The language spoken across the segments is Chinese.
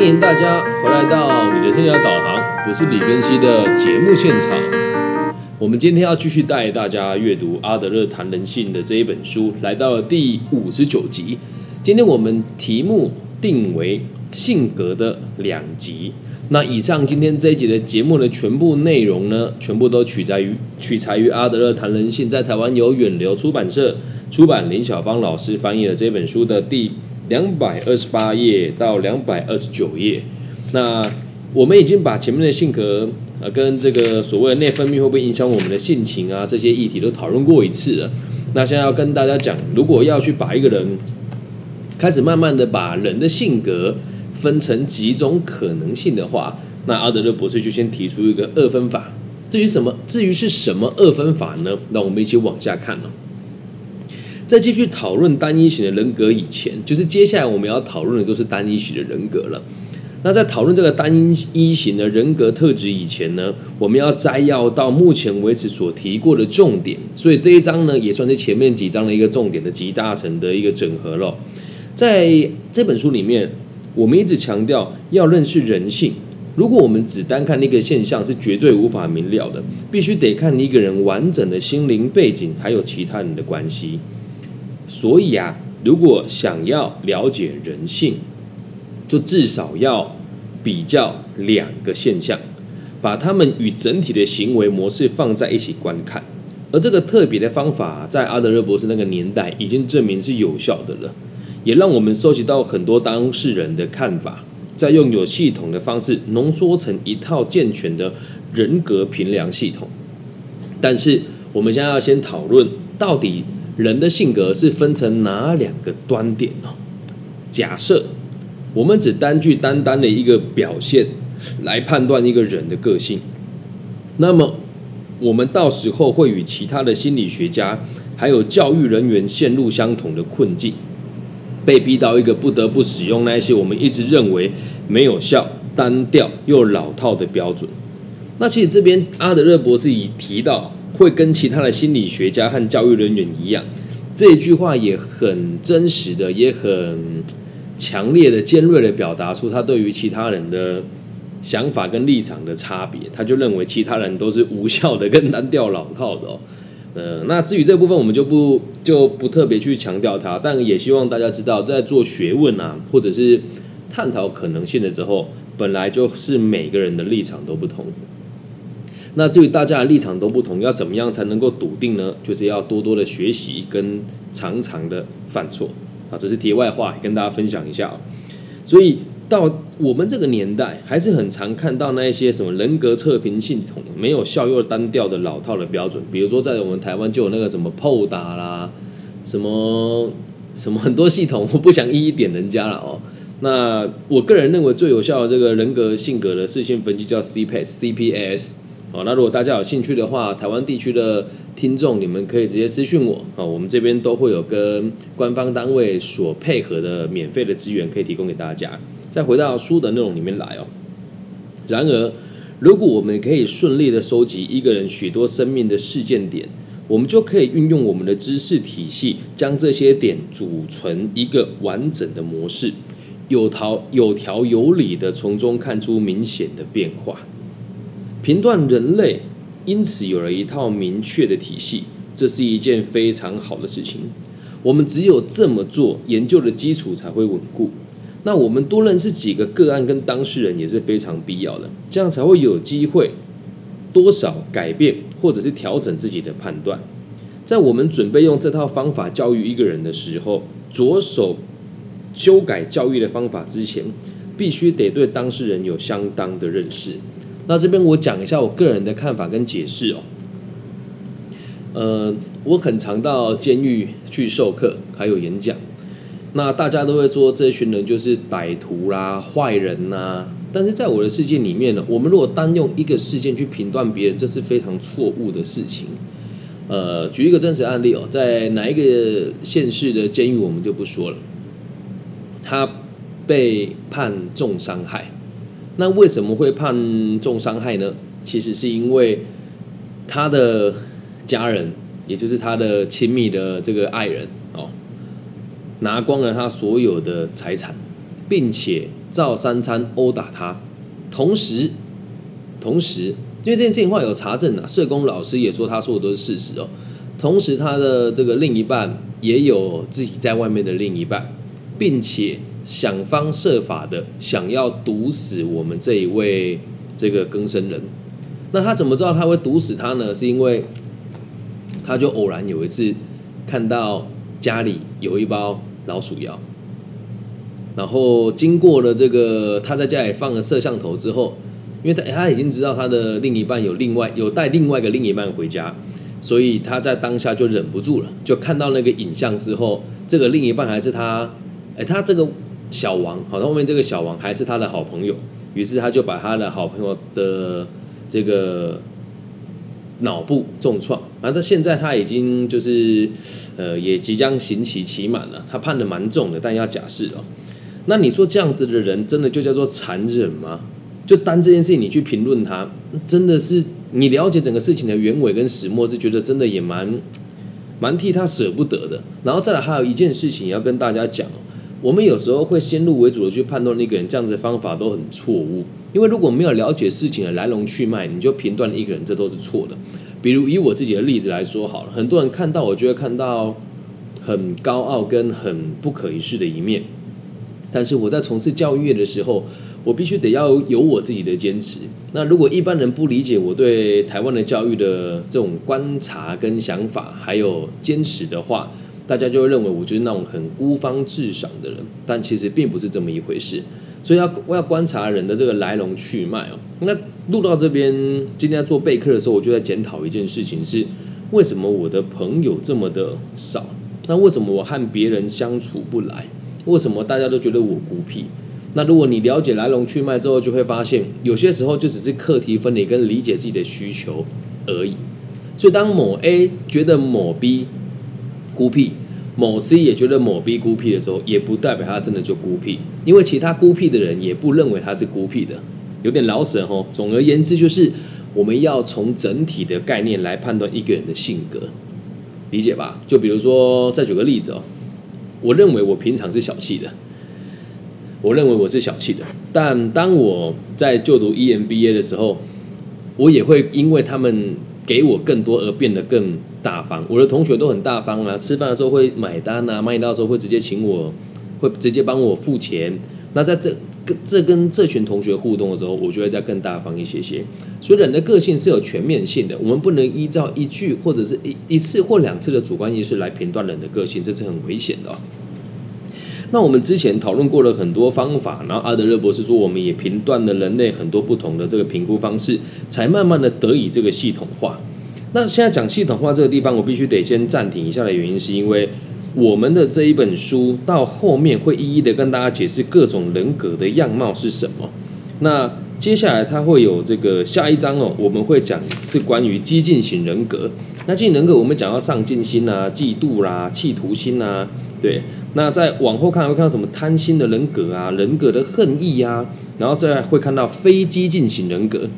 欢迎大家回来到你的生涯导航，我是李根熙的节目现场。我们今天要继续带大家阅读阿德勒谈人性的这一本书，来到了第五十九集。今天我们题目定为性格的两极。那以上今天这一集的节目的全部内容呢，全部都取材于取材于阿德勒谈人性，在台湾由远流出版社出版，林小芳老师翻译了这本书的第两百二十八页到两百二十九页。那我们已经把前面的性格呃跟这个所谓的内分泌会不会影响我们的性情啊这些议题都讨论过一次了。那现在要跟大家讲，如果要去把一个人开始慢慢的把人的性格。分成几种可能性的话，那阿德勒博士就先提出一个二分法。至于什么，至于是什么二分法呢？让我们一起往下看了。在继续讨论单一型的人格以前，就是接下来我们要讨论的都是单一型的人格了。那在讨论这个单一型的人格特质以前呢，我们要摘要到目前为止所提过的重点。所以这一章呢，也算是前面几章的一个重点的集大成的一个整合了。在这本书里面。我们一直强调要认识人性。如果我们只单看那个现象，是绝对无法明了的。必须得看你一个人完整的心灵背景，还有其他人的关系。所以啊，如果想要了解人性，就至少要比较两个现象，把他们与整体的行为模式放在一起观看。而这个特别的方法，在阿德勒博士那个年代已经证明是有效的了。也让我们收集到很多当事人的看法，再用有系统的方式浓缩成一套健全的人格评量系统。但是，我们现在要先讨论，到底人的性格是分成哪两个端点呢？假设我们只单据单单的一个表现来判断一个人的个性，那么我们到时候会与其他的心理学家还有教育人员陷入相同的困境。被逼到一个不得不使用那些我们一直认为没有效、单调又老套的标准。那其实这边阿德勒博士已提到，会跟其他的心理学家和教育人员一样，这一句话也很真实的，也很强烈的、尖锐的表达出他对于其他人的想法跟立场的差别。他就认为其他人都是无效的、跟单调老套的哦。呃，那至于这部分，我们就不就不特别去强调它，但也希望大家知道，在做学问啊，或者是探讨可能性的时候，本来就是每个人的立场都不同。那至于大家的立场都不同，要怎么样才能够笃定呢？就是要多多的学习跟常常的犯错啊，这是题外话，跟大家分享一下。所以。到我们这个年代，还是很常看到那一些什么人格测评系统没有效又单调的老套的标准。比如说，在我们台湾就有那个什么 PO 达啦，什么什么很多系统，我不想一一点人家了哦。那我个人认为最有效的这个人格性格的视线分析叫 CPS，CPS。好，那如果大家有兴趣的话，台湾地区的听众，你们可以直接私讯我啊，我们这边都会有跟官方单位所配合的免费的资源可以提供给大家。再回到书的内容里面来哦。然而，如果我们可以顺利的收集一个人许多生命的事件点，我们就可以运用我们的知识体系，将这些点组成一个完整的模式，有条有条有理的从中看出明显的变化。评断人类因此有了一套明确的体系，这是一件非常好的事情。我们只有这么做，研究的基础才会稳固。那我们多认识几个个案跟当事人也是非常必要的，这样才会有机会多少改变或者是调整自己的判断。在我们准备用这套方法教育一个人的时候，着手修改教育的方法之前，必须得对当事人有相当的认识。那这边我讲一下我个人的看法跟解释哦。呃，我很常到监狱去授课，还有演讲。那大家都会说这群人就是歹徒啦、坏人呐，但是在我的世界里面呢，我们如果单用一个事件去评断别人，这是非常错误的事情。呃，举一个真实案例哦，在哪一个县市的监狱我们就不说了，他被判重伤害。那为什么会判重伤害呢？其实是因为他的家人，也就是他的亲密的这个爱人哦。拿光了他所有的财产，并且照三餐殴打他，同时，同时，因为这件事情话有查证啊，社工老师也说他说的都是事实哦。同时，他的这个另一半也有自己在外面的另一半，并且想方设法的想要毒死我们这一位这个更生人。那他怎么知道他会毒死他呢？是因为他就偶然有一次看到家里有一包老鼠药，然后经过了这个他在家里放了摄像头之后，因为他他已经知道他的另一半有另外有带另外一个另一半回家。所以他在当下就忍不住了，就看到那个影像之后，这个另一半还是他，哎，他这个小王，好，后面这个小王还是他的好朋友，于是他就把他的好朋友的这个脑部重创，反正现在他已经就是，呃，也即将刑期期满了，他判的蛮重的，但要假释哦。那你说这样子的人，真的就叫做残忍吗？就单这件事情，你去评论他，真的是。你了解整个事情的原委跟始末，是觉得真的也蛮蛮替他舍不得的。然后再来还有一件事情要跟大家讲，我们有时候会先入为主的去判断一个人，这样子的方法都很错误。因为如果没有了解事情的来龙去脉，你就评断一个人，这都是错的。比如以我自己的例子来说好了，很多人看到我就会看到很高傲跟很不可一世的一面，但是我在从事教育业的时候。我必须得要有我自己的坚持。那如果一般人不理解我对台湾的教育的这种观察跟想法，还有坚持的话，大家就会认为我就是那种很孤芳自赏的人。但其实并不是这么一回事。所以要我要观察人的这个来龙去脉哦。那录到这边，今天做备课的时候，我就在检讨一件事情：是为什么我的朋友这么的少？那为什么我和别人相处不来？为什么大家都觉得我孤僻？那如果你了解来龙去脉之后，就会发现有些时候就只是课题分离跟理解自己的需求而已。所以当某 A 觉得某 B 孤僻，某 C 也觉得某 B 孤僻的时候，也不代表他真的就孤僻，因为其他孤僻的人也不认为他是孤僻的。有点老神哦。总而言之，就是我们要从整体的概念来判断一个人的性格，理解吧？就比如说，再举个例子哦，我认为我平常是小气的。我认为我是小气的，但当我在就读 EMBA 的时候，我也会因为他们给我更多而变得更大方。我的同学都很大方啊，吃饭的时候会买单啊，买到时候会直接请我，会直接帮我付钱。那在这跟这跟这群同学互动的时候，我就会再更大方一些些。所以人的个性是有全面性的，我们不能依照一句或者是一一次或两次的主观意识来评断人的个性，这是很危险的。那我们之前讨论过了很多方法，然后阿德勒博士说，我们也评断了人类很多不同的这个评估方式，才慢慢的得以这个系统化。那现在讲系统化这个地方，我必须得先暂停一下的原因，是因为我们的这一本书到后面会一一的跟大家解释各种人格的样貌是什么。那接下来它会有这个下一章哦，我们会讲是关于激进型人格。那激进人格我们讲到上进心啊、嫉妒啦、企图心啊。对，那再往后看会看到什么贪心的人格啊，人格的恨意啊，然后再会看到非激进型人格，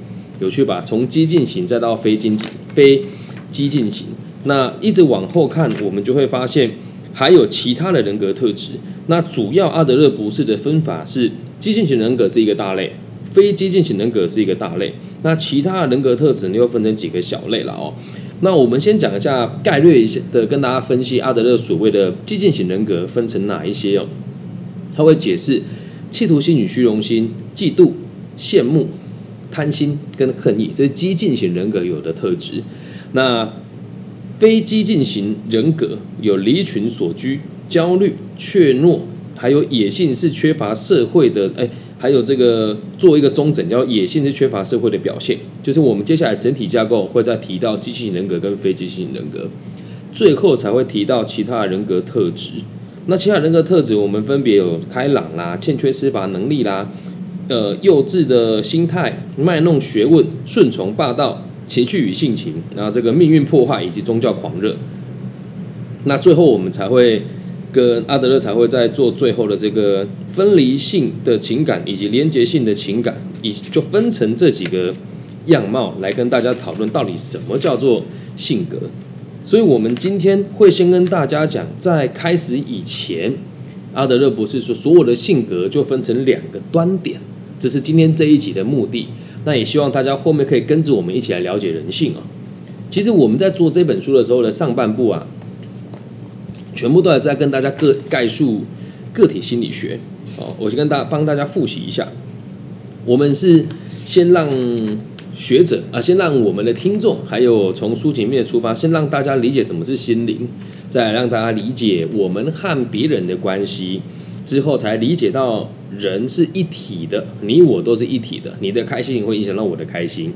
有趣吧？从激进型再到非激进非激进型，那一直往后看，我们就会发现还有其他的人格特质。那主要阿德勒博士的分法是，激进型人格是一个大类，非激进型人格是一个大类，那其他的人格特质呢又分成几个小类了哦。那我们先讲一下概略一些的，跟大家分析阿德勒所谓的激进型人格分成哪一些哦。他会解释企图心与虚荣心、嫉妒、羡慕、贪心跟恨意，这是激进型人格有的特质。那非激进型人格有离群所居、焦虑、怯懦，还有野性，是缺乏社会的哎。还有这个做一个中整，叫野性是缺乏社会的表现，就是我们接下来整体架构会再提到机器型人格跟非机器型人格，最后才会提到其他人格特质。那其他人格特质，我们分别有开朗啦、欠缺司法能力啦、呃幼稚的心态、卖弄学问、顺从霸道、情绪与性情，然后这个命运破坏以及宗教狂热。那最后我们才会。跟阿德勒才会在做最后的这个分离性的情感以及连结性的情感，以就分成这几个样貌来跟大家讨论到底什么叫做性格。所以，我们今天会先跟大家讲，在开始以前，阿德勒博士说，所有的性格就分成两个端点，这是今天这一集的目的。那也希望大家后面可以跟着我们一起来了解人性啊。其实我们在做这本书的时候的上半部啊，全部都还在跟大家个概述个体心理学哦。我就跟大帮大家复习一下，我们是先让学者啊，先让我们的听众，还有从书籍面出发，先让大家理解什么是心灵，再让大家理解我们和别人的关系，之后才理解到。人是一体的，你我都是一体的。你的开心会影响到我的开心。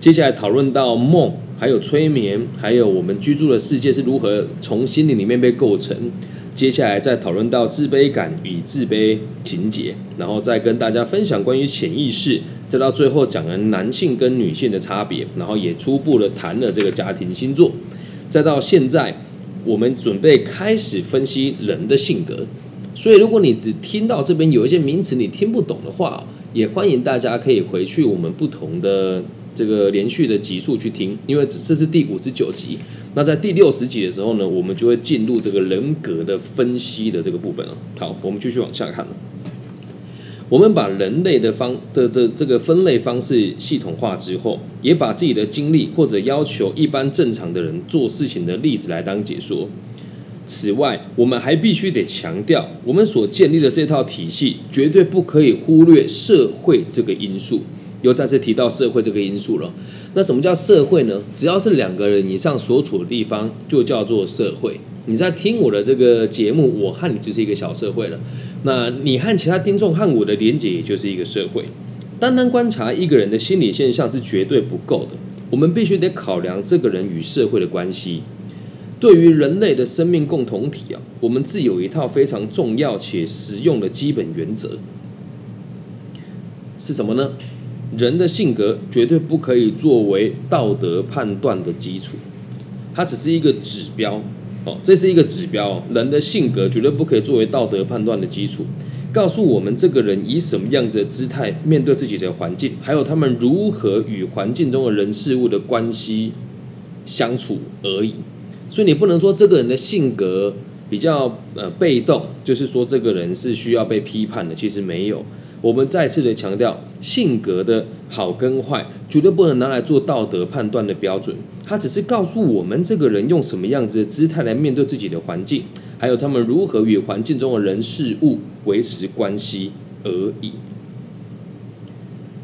接下来讨论到梦，还有催眠，还有我们居住的世界是如何从心灵里面被构成。接下来再讨论到自卑感与自卑情节，然后再跟大家分享关于潜意识。再到最后讲了男性跟女性的差别，然后也初步的谈了这个家庭星座。再到现在，我们准备开始分析人的性格。所以，如果你只听到这边有一些名词你听不懂的话，也欢迎大家可以回去我们不同的这个连续的集数去听，因为这是第五十九集。那在第六十集的时候呢，我们就会进入这个人格的分析的这个部分了。好，我们继续往下看。我们把人类的方的这这个分类方式系统化之后，也把自己的经历或者要求一般正常的人做事情的例子来当解说。此外，我们还必须得强调，我们所建立的这套体系绝对不可以忽略社会这个因素。又再次提到社会这个因素了。那什么叫社会呢？只要是两个人以上所处的地方，就叫做社会。你在听我的这个节目，我和你就是一个小社会了。那你和其他听众和我的连接，也就是一个社会。单单观察一个人的心理现象是绝对不够的，我们必须得考量这个人与社会的关系。对于人类的生命共同体啊，我们自有一套非常重要且实用的基本原则，是什么呢？人的性格绝对不可以作为道德判断的基础，它只是一个指标哦，这是一个指标。人的性格绝对不可以作为道德判断的基础，告诉我们这个人以什么样子的姿态面对自己的环境，还有他们如何与环境中的人事物的关系相处而已。所以你不能说这个人的性格比较呃被动，就是说这个人是需要被批判的。其实没有，我们再次的强调，性格的好跟坏绝对不能拿来做道德判断的标准。它只是告诉我们这个人用什么样子的姿态来面对自己的环境，还有他们如何与环境中的人事物维持关系而已。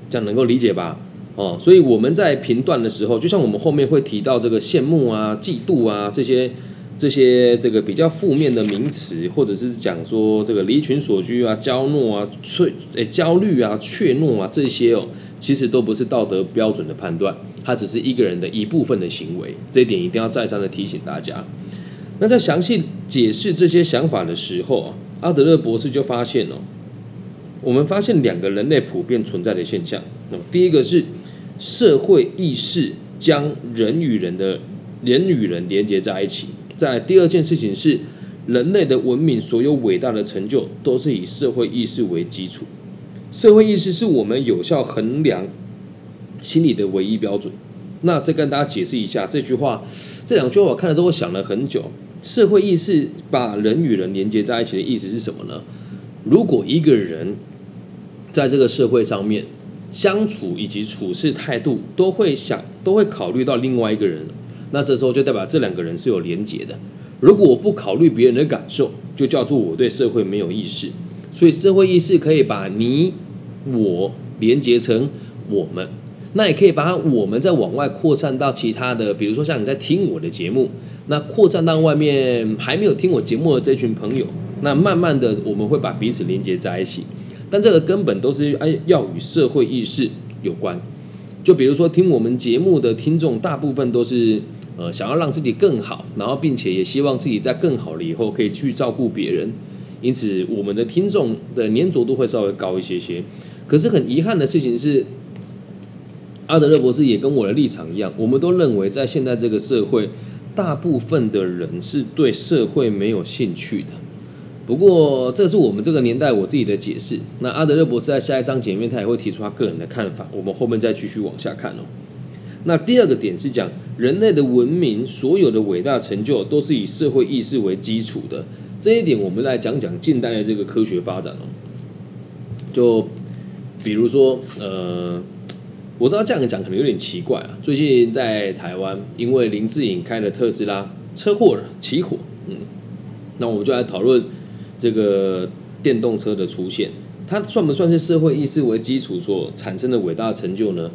这样能够理解吧？哦，所以我们在评断的时候，就像我们后面会提到这个羡慕啊、嫉妒啊这些这些这个比较负面的名词，或者是讲说这个离群所居啊、骄怒啊、怯诶焦虑啊、怯懦啊这些哦，其实都不是道德标准的判断，它只是一个人的一部分的行为，这一点一定要再三的提醒大家。那在详细解释这些想法的时候啊，阿德勒博士就发现哦，我们发现两个人类普遍存在的现象，那么第一个是。社会意识将人与人的人与人连接在一起。在第二件事情是，人类的文明所有伟大的成就都是以社会意识为基础。社会意识是我们有效衡量心理的唯一标准。那再跟大家解释一下这句话，这两句话我看了之后，想了很久。社会意识把人与人连接在一起的意思是什么呢？如果一个人在这个社会上面，相处以及处事态度都会想，都会考虑到另外一个人，那这时候就代表这两个人是有连结的。如果我不考虑别人的感受，就叫做我对社会没有意识。所以社会意识可以把你我连结成我们，那也可以把我们再往外扩散到其他的，比如说像你在听我的节目，那扩散到外面还没有听我节目的这群朋友，那慢慢的我们会把彼此连接在一起。但这个根本都是哎，要与社会意识有关。就比如说，听我们节目的听众，大部分都是呃想要让自己更好，然后并且也希望自己在更好了以后可以去照顾别人。因此，我们的听众的粘着度会稍微高一些些。可是很遗憾的事情是，阿德勒博士也跟我的立场一样，我们都认为在现在这个社会，大部分的人是对社会没有兴趣的。不过，这是我们这个年代我自己的解释。那阿德勒博士在下一章节里面，他也会提出他个人的看法。我们后面再继续往下看哦。那第二个点是讲人类的文明所有的伟大成就都是以社会意识为基础的。这一点，我们来讲讲近代的这个科学发展哦。就比如说，呃，我知道这样讲可能有点奇怪啊。最近在台湾，因为林志颖开的特斯拉车祸了，起火，嗯，那我们就来讨论这个电动车的出现。它算不算是社会意识为基础所产生的伟大成就呢？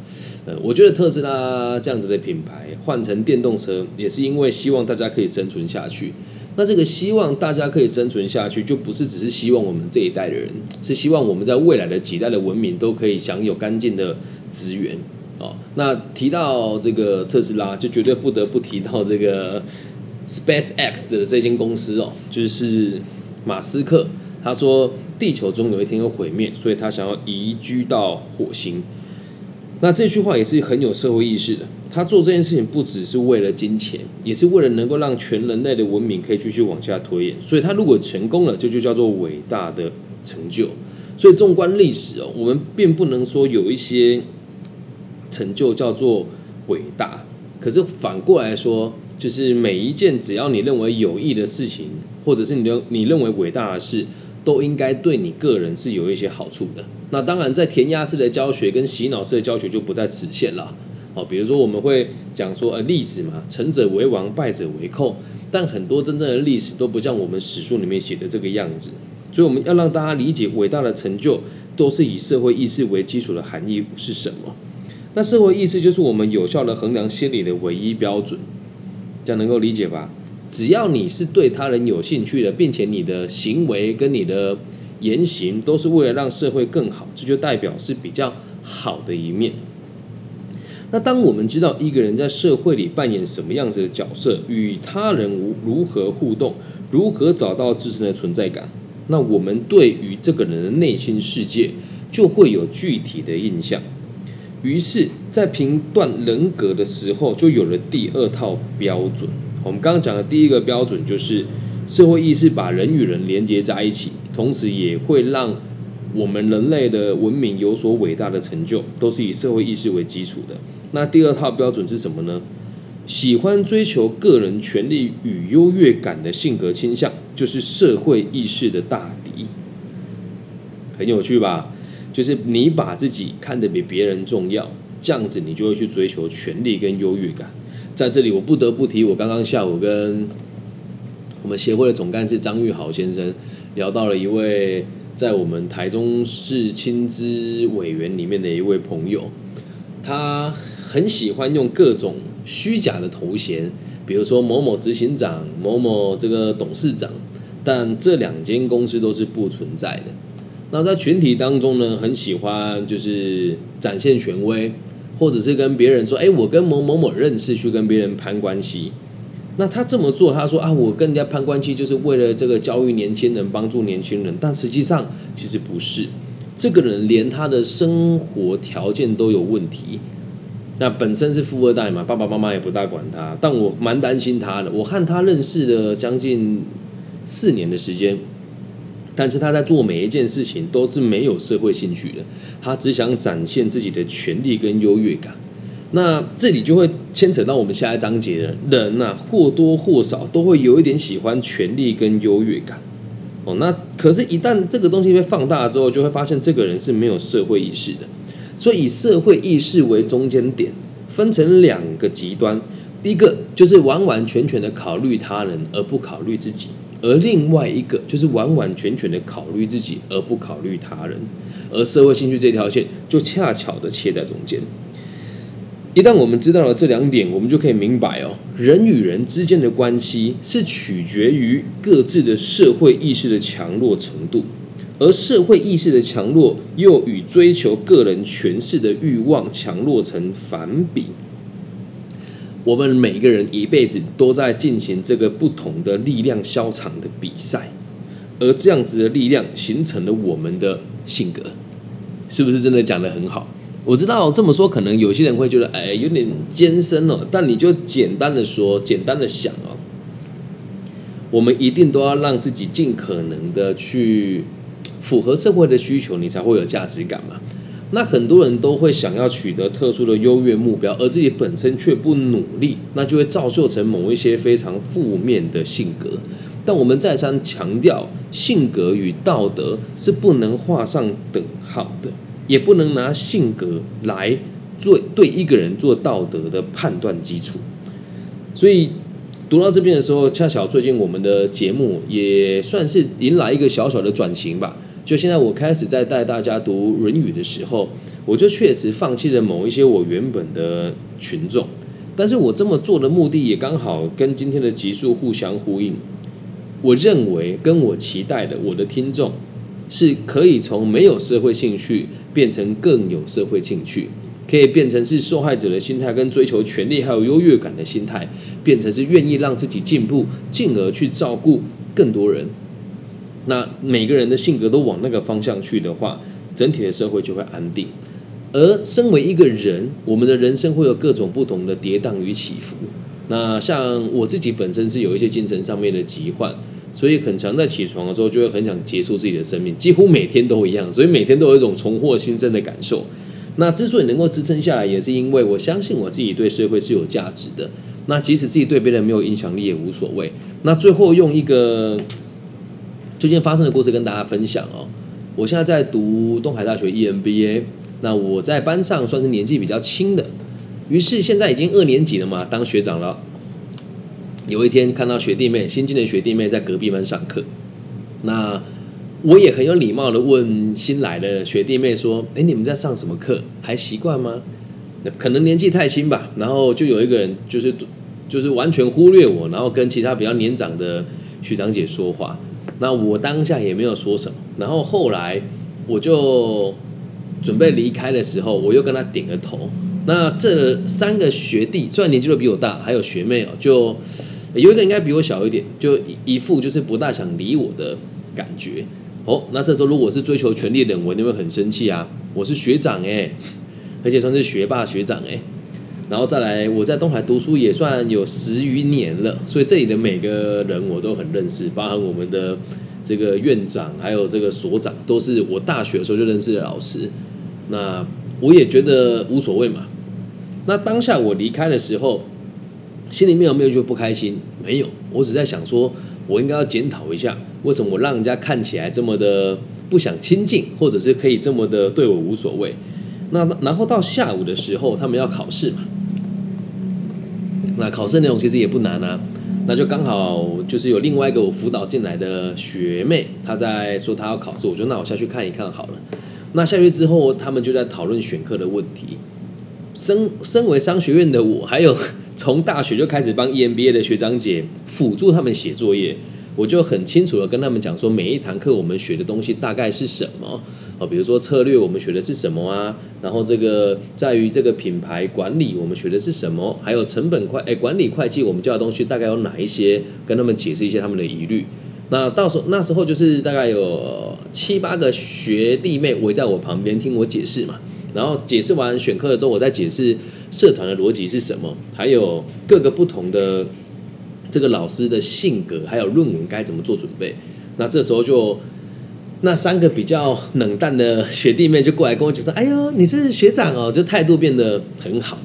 呃，我觉得特斯拉这样子的品牌换成电动车，也是因为希望大家可以生存下去。那这个希望大家可以生存下去，就不是只是希望我们这一代的人，是希望我们在未来的几代的文明都可以享有干净的资源哦。那提到这个特斯拉，就绝对不得不提到这个 Space X 的这间公司哦，就是马斯克。他说：“地球终有一天会毁灭，所以他想要移居到火星。”那这句话也是很有社会意识的。他做这件事情不只是为了金钱，也是为了能够让全人类的文明可以继续往下推演。所以，他如果成功了，这就叫做伟大的成就。所以，纵观历史哦，我们并不能说有一些成就叫做伟大。可是反过来说，就是每一件只要你认为有益的事情，或者是你认你认为伟大的事。都应该对你个人是有一些好处的。那当然，在填鸭式的教学跟洗脑式的教学就不在此限了。哦，比如说我们会讲说，呃，历史嘛，成者为王，败者为寇。但很多真正的历史都不像我们史书里面写的这个样子。所以我们要让大家理解，伟大的成就都是以社会意识为基础的含义是什么？那社会意识就是我们有效的衡量心理的唯一标准。这样能够理解吧？只要你是对他人有兴趣的，并且你的行为跟你的言行都是为了让社会更好，这就代表是比较好的一面。那当我们知道一个人在社会里扮演什么样子的角色，与他人如何互动，如何找到自身的存在感，那我们对于这个人的内心世界就会有具体的印象。于是，在评断人格的时候，就有了第二套标准。我们刚刚讲的第一个标准就是社会意识把人与人连接在一起，同时也会让我们人类的文明有所伟大的成就，都是以社会意识为基础的。那第二套标准是什么呢？喜欢追求个人权利与优越感的性格倾向，就是社会意识的大敌。很有趣吧？就是你把自己看得比别人重要，这样子你就会去追求权利跟优越感。在这里，我不得不提，我刚刚下午跟我们协会的总干事张玉豪先生聊到了一位在我们台中市亲资委员里面的一位朋友，他很喜欢用各种虚假的头衔，比如说某某执行长、某某这个董事长，但这两间公司都是不存在的。那在群体当中呢，很喜欢就是展现权威。或者是跟别人说，哎，我跟某某某认识，去跟别人攀关系。那他这么做，他说啊，我跟人家攀关系，就是为了这个教育年轻人，帮助年轻人。但实际上，其实不是。这个人连他的生活条件都有问题。那本身是富二代嘛，爸爸妈妈也不大管他。但我蛮担心他的。我和他认识了将近四年的时间。但是他在做每一件事情都是没有社会兴趣的，他只想展现自己的权利跟优越感。那这里就会牵扯到我们下一章节的人呐，或多或少都会有一点喜欢权力跟优越感。哦，那可是，一旦这个东西被放大之后，就会发现这个人是没有社会意识的。所以，以社会意识为中间点，分成两个极端，一个就是完完全全的考虑他人而不考虑自己。而另外一个就是完完全全的考虑自己而不考虑他人，而社会兴趣这条线就恰巧的切在中间。一旦我们知道了这两点，我们就可以明白哦，人与人之间的关系是取决于各自的社会意识的强弱程度，而社会意识的强弱又与追求个人权势的欲望强弱成反比。我们每个人一辈子都在进行这个不同的力量消场的比赛，而这样子的力量形成了我们的性格，是不是真的讲的很好？我知道这么说可能有些人会觉得哎有点艰深哦，但你就简单的说，简单的想哦，我们一定都要让自己尽可能的去符合社会的需求，你才会有价值感嘛。那很多人都会想要取得特殊的优越目标，而自己本身却不努力，那就会造就成某一些非常负面的性格。但我们再三强调，性格与道德是不能画上等号的，也不能拿性格来做对一个人做道德的判断基础。所以读到这边的时候，恰巧最近我们的节目也算是迎来一个小小的转型吧。就现在我开始在带大家读《论语》的时候，我就确实放弃了某一些我原本的群众，但是我这么做的目的也刚好跟今天的集数互相呼应。我认为跟我期待的我的听众是可以从没有社会兴趣变成更有社会兴趣，可以变成是受害者的心态跟追求权利还有优越感的心态，变成是愿意让自己进步，进而去照顾更多人。那每个人的性格都往那个方向去的话，整体的社会就会安定。而身为一个人，我们的人生会有各种不同的跌宕与起伏。那像我自己本身是有一些精神上面的疾患，所以很常在起床的时候就会很想结束自己的生命，几乎每天都一样，所以每天都有一种重获新生的感受。那之所以能够支撑下来，也是因为我相信我自己对社会是有价值的。那即使自己对别人没有影响力也无所谓。那最后用一个。最近发生的故事跟大家分享哦。我现在在读东海大学 EMBA，那我在班上算是年纪比较轻的，于是现在已经二年级了嘛，当学长了。有一天看到学弟妹新进的学弟妹在隔壁班上课，那我也很有礼貌的问新来的学弟妹说：“哎，你们在上什么课？还习惯吗？”可能年纪太轻吧，然后就有一个人就是就是完全忽略我，然后跟其他比较年长的学长姐说话。那我当下也没有说什么，然后后来我就准备离开的时候，我又跟他点个头。那这三个学弟虽然年纪都比我大，还有学妹哦，就有一个应该比我小一点，就一副就是不大想理我的感觉。哦，那这时候如果是追求权力的人，我一定会很生气啊！我是学长哎，而且算是学霸学长哎。然后再来，我在东海读书也算有十余年了，所以这里的每个人我都很认识，包含我们的这个院长，还有这个所长，都是我大学的时候就认识的老师。那我也觉得无所谓嘛。那当下我离开的时候，心里面有没有就不开心？没有，我只在想说，我应该要检讨一下，为什么我让人家看起来这么的不想亲近，或者是可以这么的对我无所谓。那然后到下午的时候，他们要考试嘛。那考试内容其实也不难啊，那就刚好就是有另外一个我辅导进来的学妹，她在说她要考试，我就那我下去看一看好了。那下去之后，他们就在讨论选课的问题。身身为商学院的我，还有从大学就开始帮 EMBA 的学长姐辅助他们写作业。我就很清楚的跟他们讲说，每一堂课我们学的东西大概是什么哦，比如说策略我们学的是什么啊，然后这个在于这个品牌管理我们学的是什么，还有成本会哎管理会计我们教的东西大概有哪一些，跟他们解释一些他们的疑虑。那到时候那时候就是大概有七八个学弟妹围在我旁边听我解释嘛，然后解释完选课了之后，我再解释社团的逻辑是什么，还有各个不同的。这个老师的性格，还有论文该怎么做准备？那这时候就那三个比较冷淡的学弟妹就过来跟我讲说：“哎呦，你是学长哦！”就态度变得很好。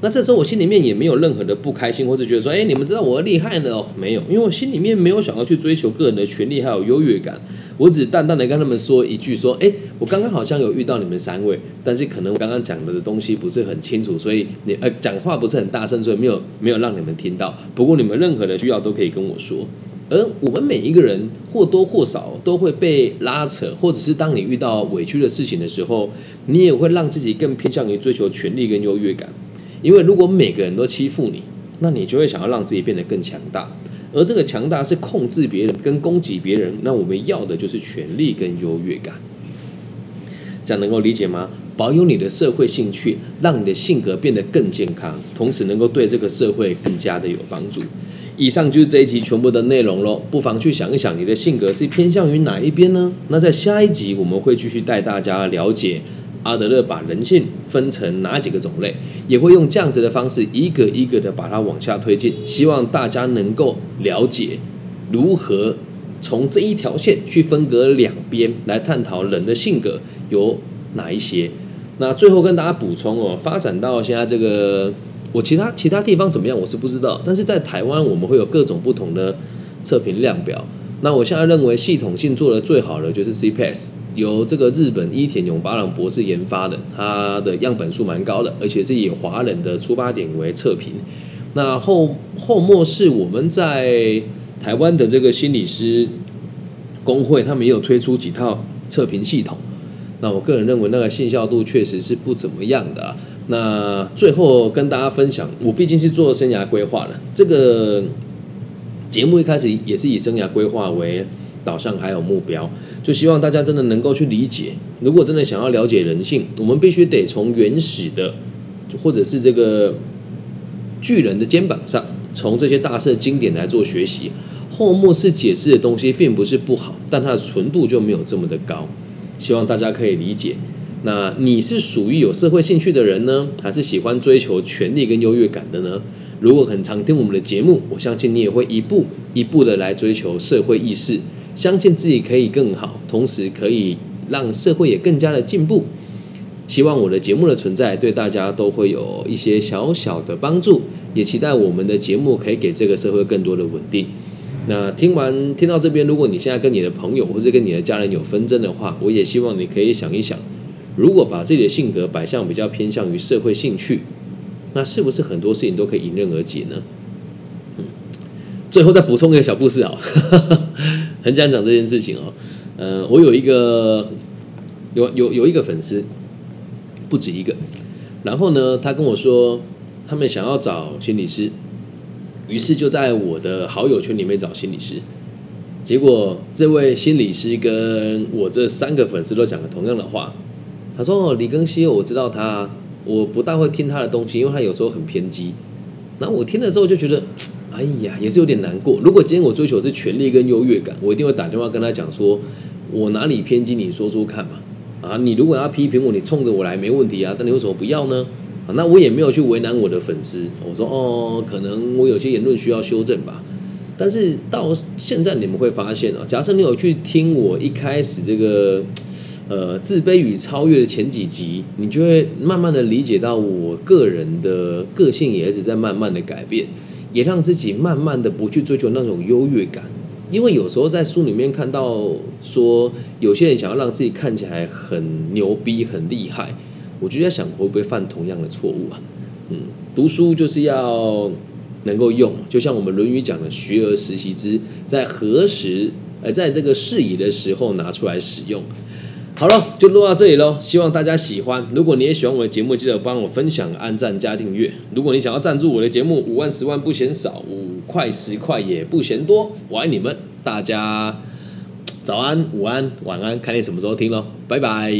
那这时候我心里面也没有任何的不开心，或是觉得说：“哎，你们知道我厉害呢？”哦，没有，因为我心里面没有想要去追求个人的权利还有优越感。我只淡淡的跟他们说一句：“说，哎，我刚刚好像有遇到你们三位，但是可能我刚刚讲的东西不是很清楚，所以你呃讲话不是很大声，所以没有没有让你们听到。不过你们任何的需要都可以跟我说。而我们每一个人或多或少都会被拉扯，或者是当你遇到委屈的事情的时候，你也会让自己更偏向于追求权利跟优越感。因为如果每个人都欺负你，那你就会想要让自己变得更强大。”而这个强大是控制别人跟攻击别人，那我们要的就是权力跟优越感，这样能够理解吗？保有你的社会兴趣，让你的性格变得更健康，同时能够对这个社会更加的有帮助。以上就是这一集全部的内容喽，不妨去想一想，你的性格是偏向于哪一边呢？那在下一集我们会继续带大家了解。阿德勒把人性分成哪几个种类，也会用这样子的方式一个一个的把它往下推进，希望大家能够了解如何从这一条线去分隔两边来探讨人的性格有哪一些。那最后跟大家补充哦，发展到现在这个，我其他其他地方怎么样我是不知道，但是在台湾我们会有各种不同的。测评量表。那我现在认为系统性做的最好的就是 CPAS 由这个日本伊田勇八郎博士研发的，它的样本数蛮高的，而且是以华人的出发点为测评。那后后末是我们在台湾的这个心理师工会，他们也有推出几套测评系统。那我个人认为那个信效度确实是不怎么样的。那最后跟大家分享，我毕竟是做生涯规划的，这个节目一开始也是以生涯规划为导向还有目标，就希望大家真的能够去理解。如果真的想要了解人性，我们必须得从原始的，或者是这个巨人的肩膀上，从这些大师经典来做学习。后末世解释的东西并不是不好，但它的纯度就没有这么的高。希望大家可以理解。那你是属于有社会兴趣的人呢，还是喜欢追求权力跟优越感的呢？如果很常听我们的节目，我相信你也会一步一步的来追求社会意识，相信自己可以更好，同时可以让社会也更加的进步。希望我的节目的存在对大家都会有一些小小的帮助，也期待我们的节目可以给这个社会更多的稳定。那听完听到这边，如果你现在跟你的朋友或者跟你的家人有纷争的话，我也希望你可以想一想，如果把自己的性格摆向比较偏向于社会兴趣，那是不是很多事情都可以迎刃而解呢？嗯，最后再补充一个小故事啊，很想讲这件事情哦。呃，我有一个有有有一个粉丝，不止一个，然后呢，他跟我说，他们想要找心理师。于是就在我的好友圈里面找心理师，结果这位心理师跟我这三个粉丝都讲了同样的话。他说：“哦，李庚希，我知道他，我不大会听他的东西，因为他有时候很偏激。”然后我听了之后就觉得，哎呀，也是有点难过。如果今天我追求是权力跟优越感，我一定会打电话跟他讲说，我哪里偏激，你说说看嘛。啊，你如果要批评我，你冲着我来没问题啊，但你为什么不要呢？啊那我也没有去为难我的粉丝，我说哦，可能我有些言论需要修正吧。但是到现在你们会发现啊，假设你有去听我一开始这个呃自卑与超越的前几集，你就会慢慢的理解到我个人的个性也一直在慢慢的改变，也让自己慢慢的不去追求那种优越感。因为有时候在书里面看到说，有些人想要让自己看起来很牛逼、很厉害。我就在想，会不会犯同样的错误啊？嗯，读书就是要能够用，就像我们《论语》讲的“学而时习之”，在何时，呃，在这个适宜的时候拿出来使用。好了，就录到这里喽。希望大家喜欢。如果你也喜欢我的节目，记得帮我分享、按赞、加订阅。如果你想要赞助我的节目，五万、十万不嫌少，五块、十块也不嫌多。我爱你们，大家早安、午安、晚安，看你什么时候听喽。拜拜。